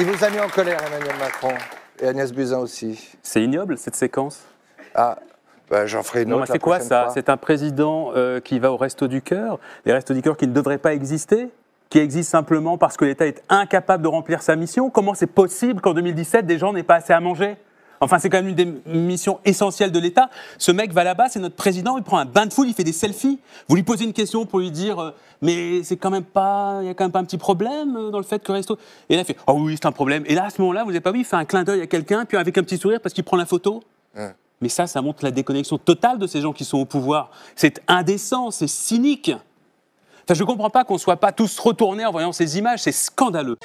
Il vous a mis en colère, Emmanuel Macron. Et Agnès Buzyn aussi. C'est ignoble cette séquence. Ah, bah, j'en ferai une autre. c'est quoi ça. C'est un président euh, qui va au Resto du Cœur, les Restos du Cœur qui ne devraient pas exister qui existent simplement parce que l'État est incapable de remplir sa mission Comment c'est possible qu'en 2017, des gens n'aient pas assez à manger? Enfin, c'est quand même une des missions essentielles de l'État. Ce mec va là-bas, c'est notre président, il prend un bain de foule, il fait des selfies. Vous lui posez une question pour lui dire, euh, mais c'est quand même pas, il y a quand même pas un petit problème euh, dans le fait que Resto. Et là, il fait, oh oui, c'est un problème. Et là, à ce moment-là, vous n'avez pas vu, il fait un clin d'œil à quelqu'un, puis avec un petit sourire parce qu'il prend la photo. Ouais. Mais ça, ça montre la déconnexion totale de ces gens qui sont au pouvoir. C'est indécent, c'est cynique. Enfin, je ne comprends pas qu'on ne soit pas tous retournés en voyant ces images, c'est scandaleux.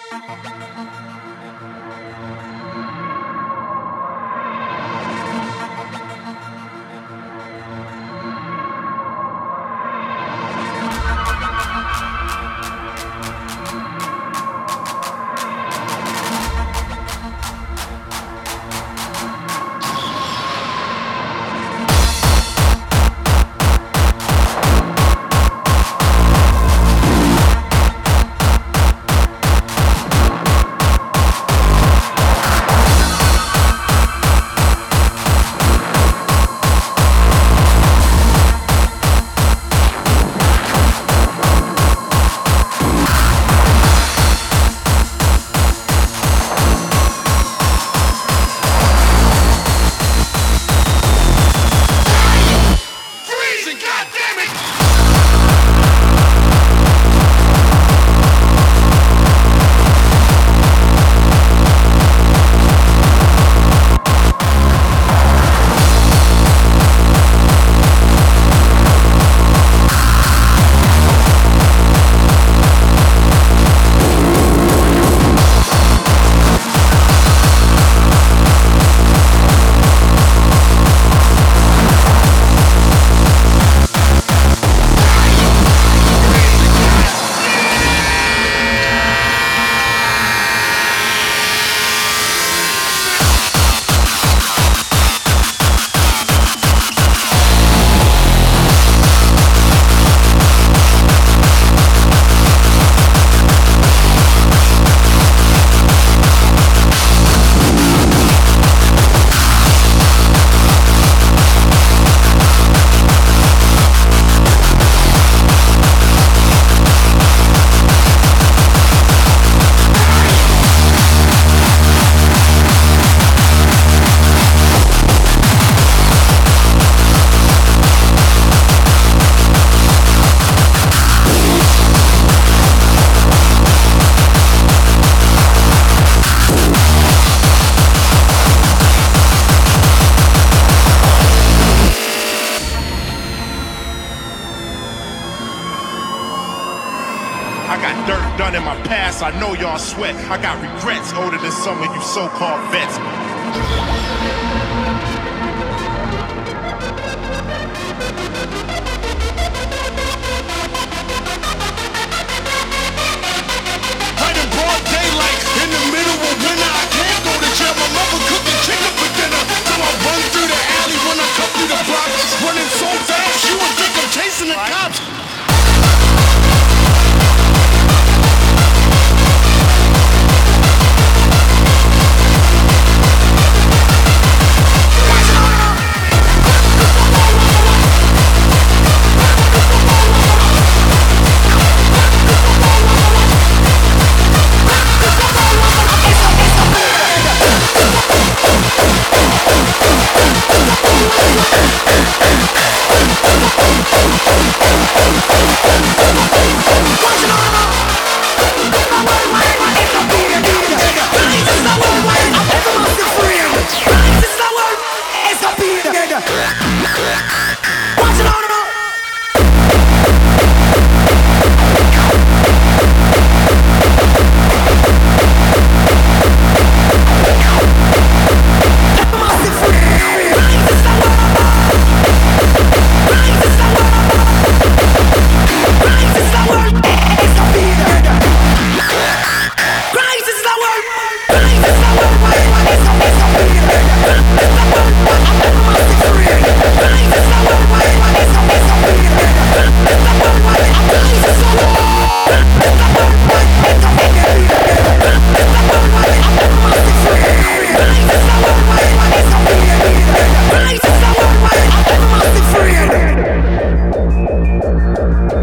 Sweat. I got regrets older than some of you so-called vets.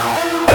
Oh,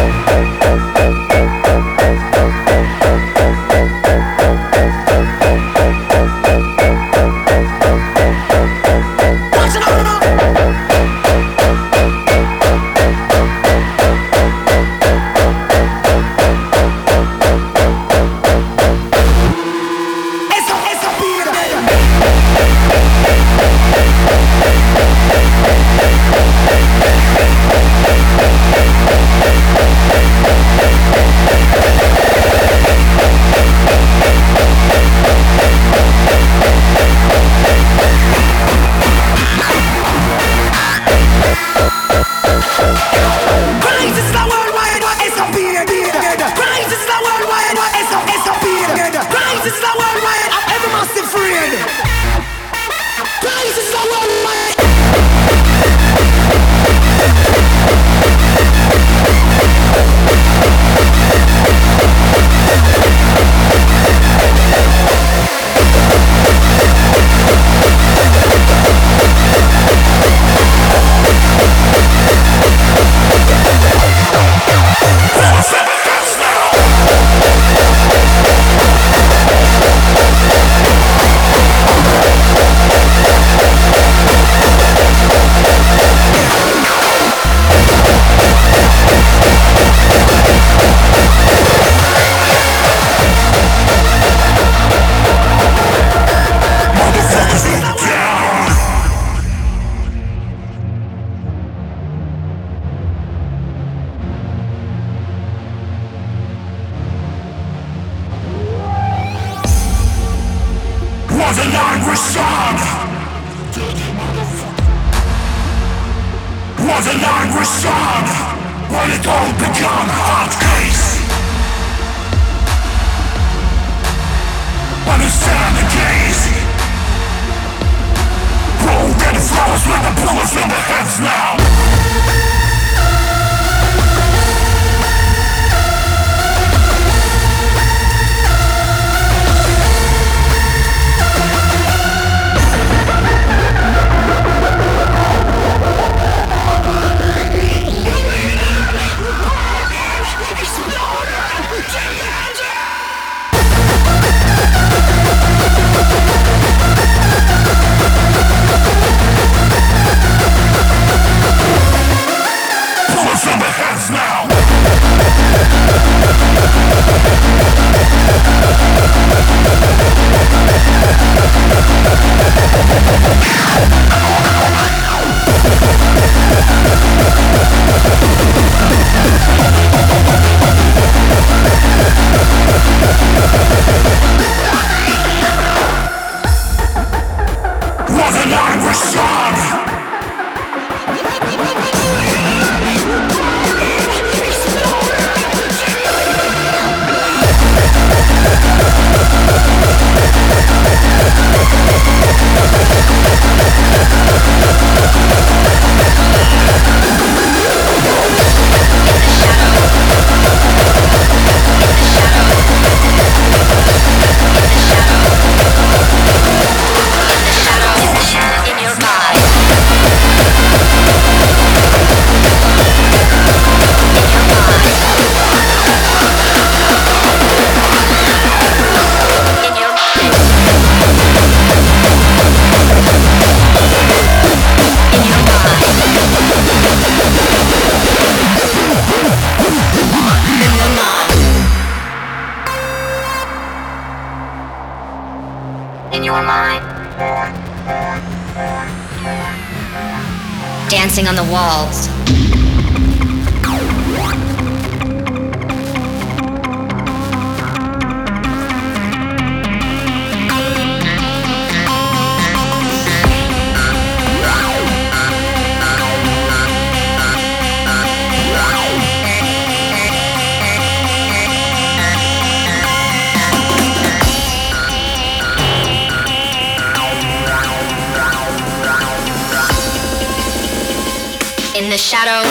In the shadow.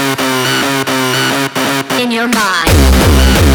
In your mind.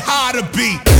how to be.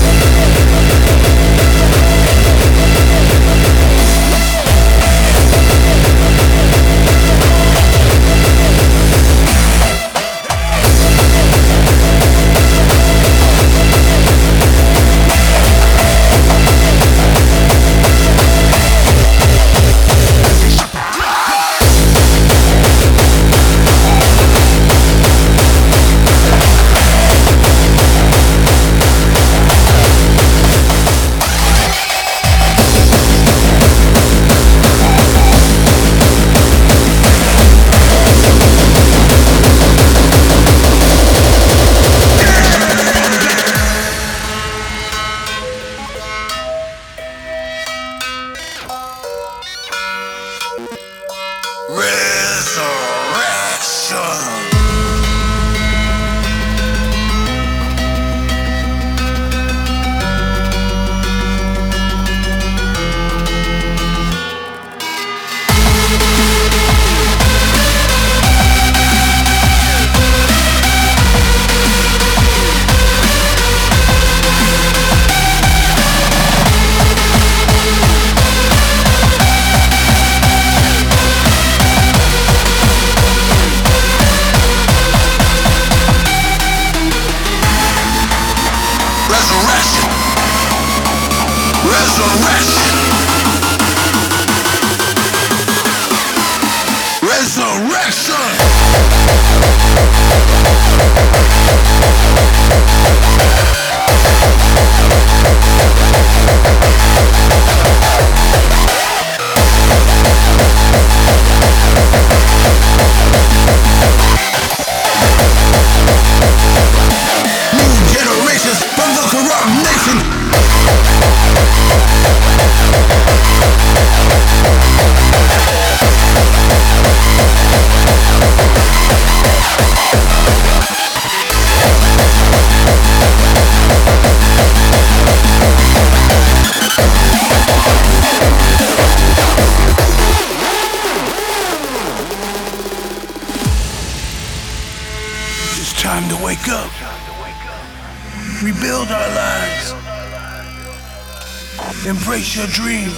your dreams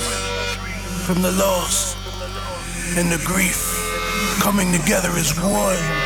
from the loss and the grief coming together as one.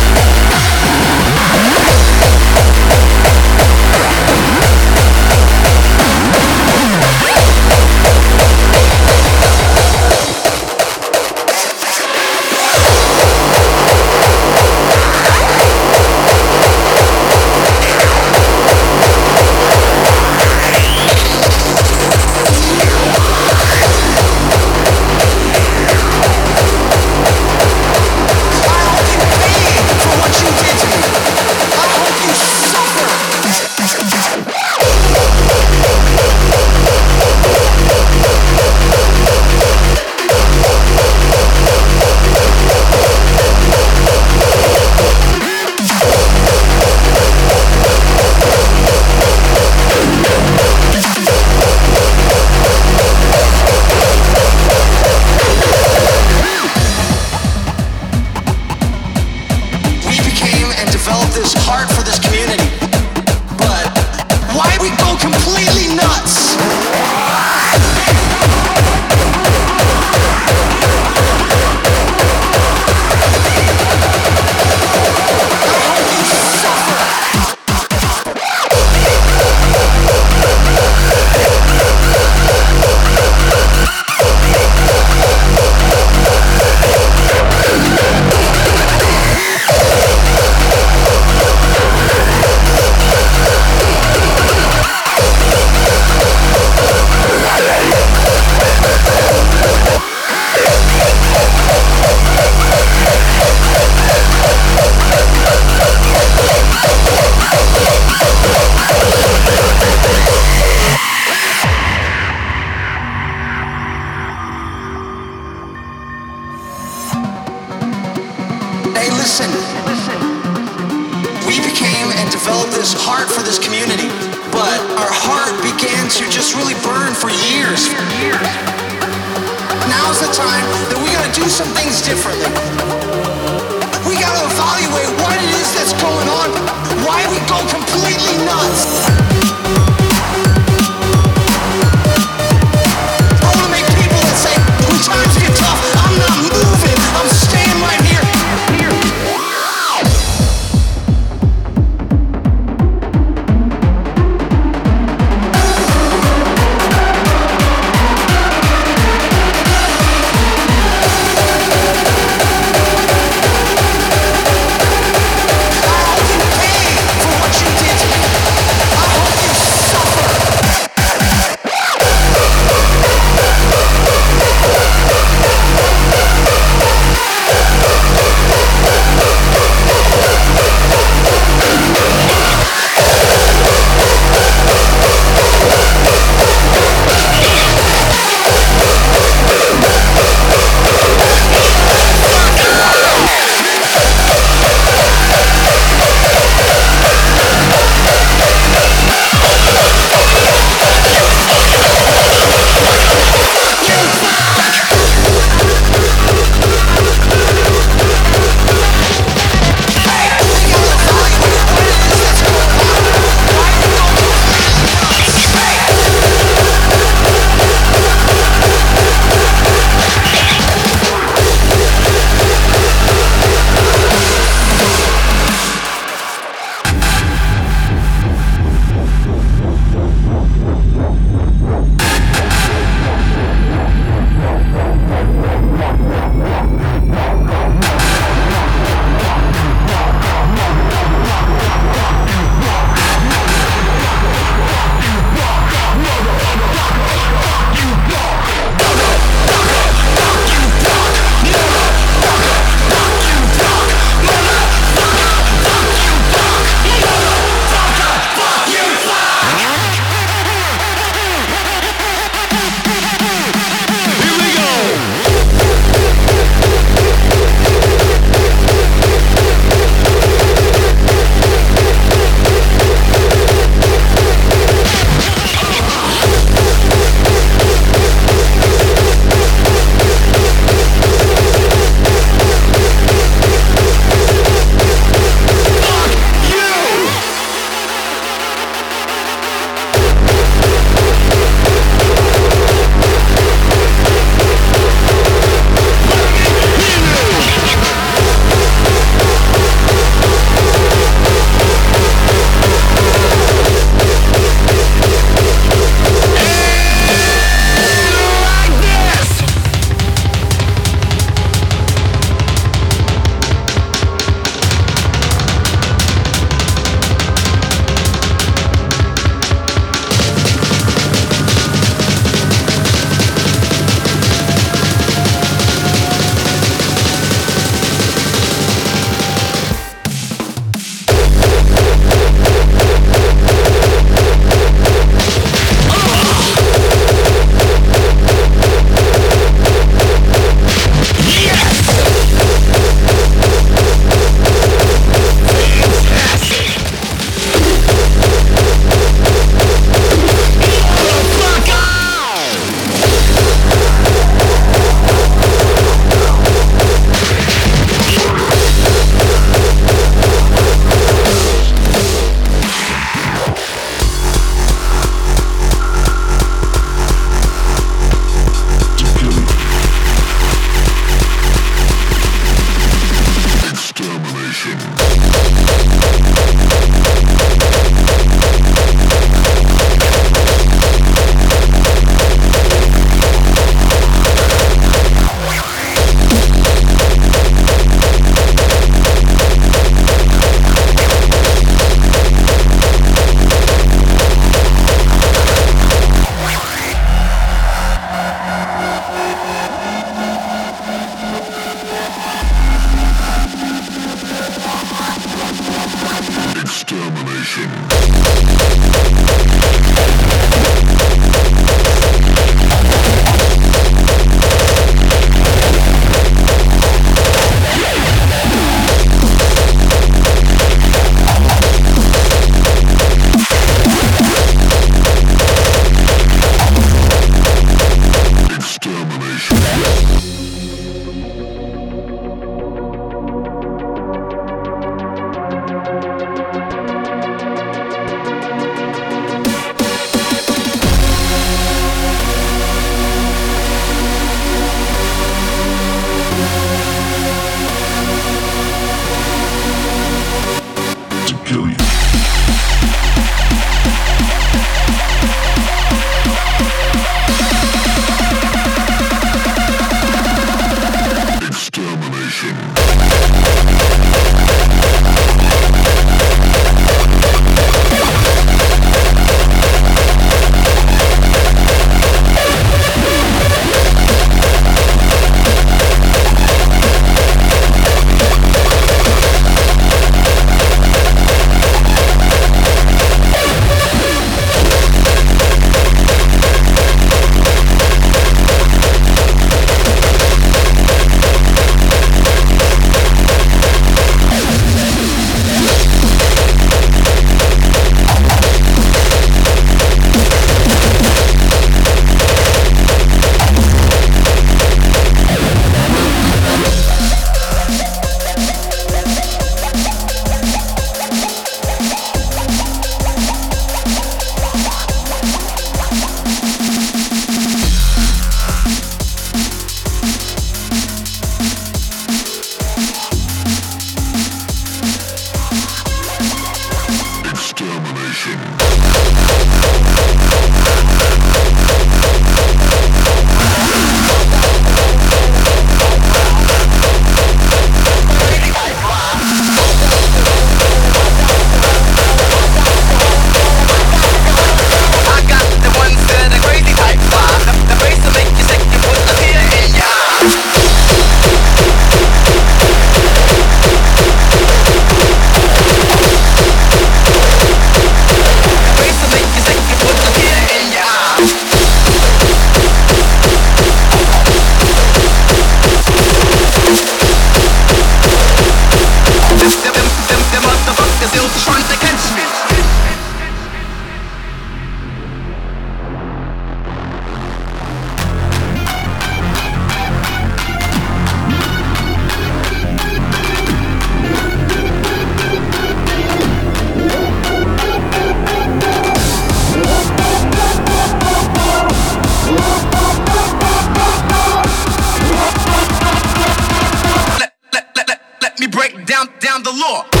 the law.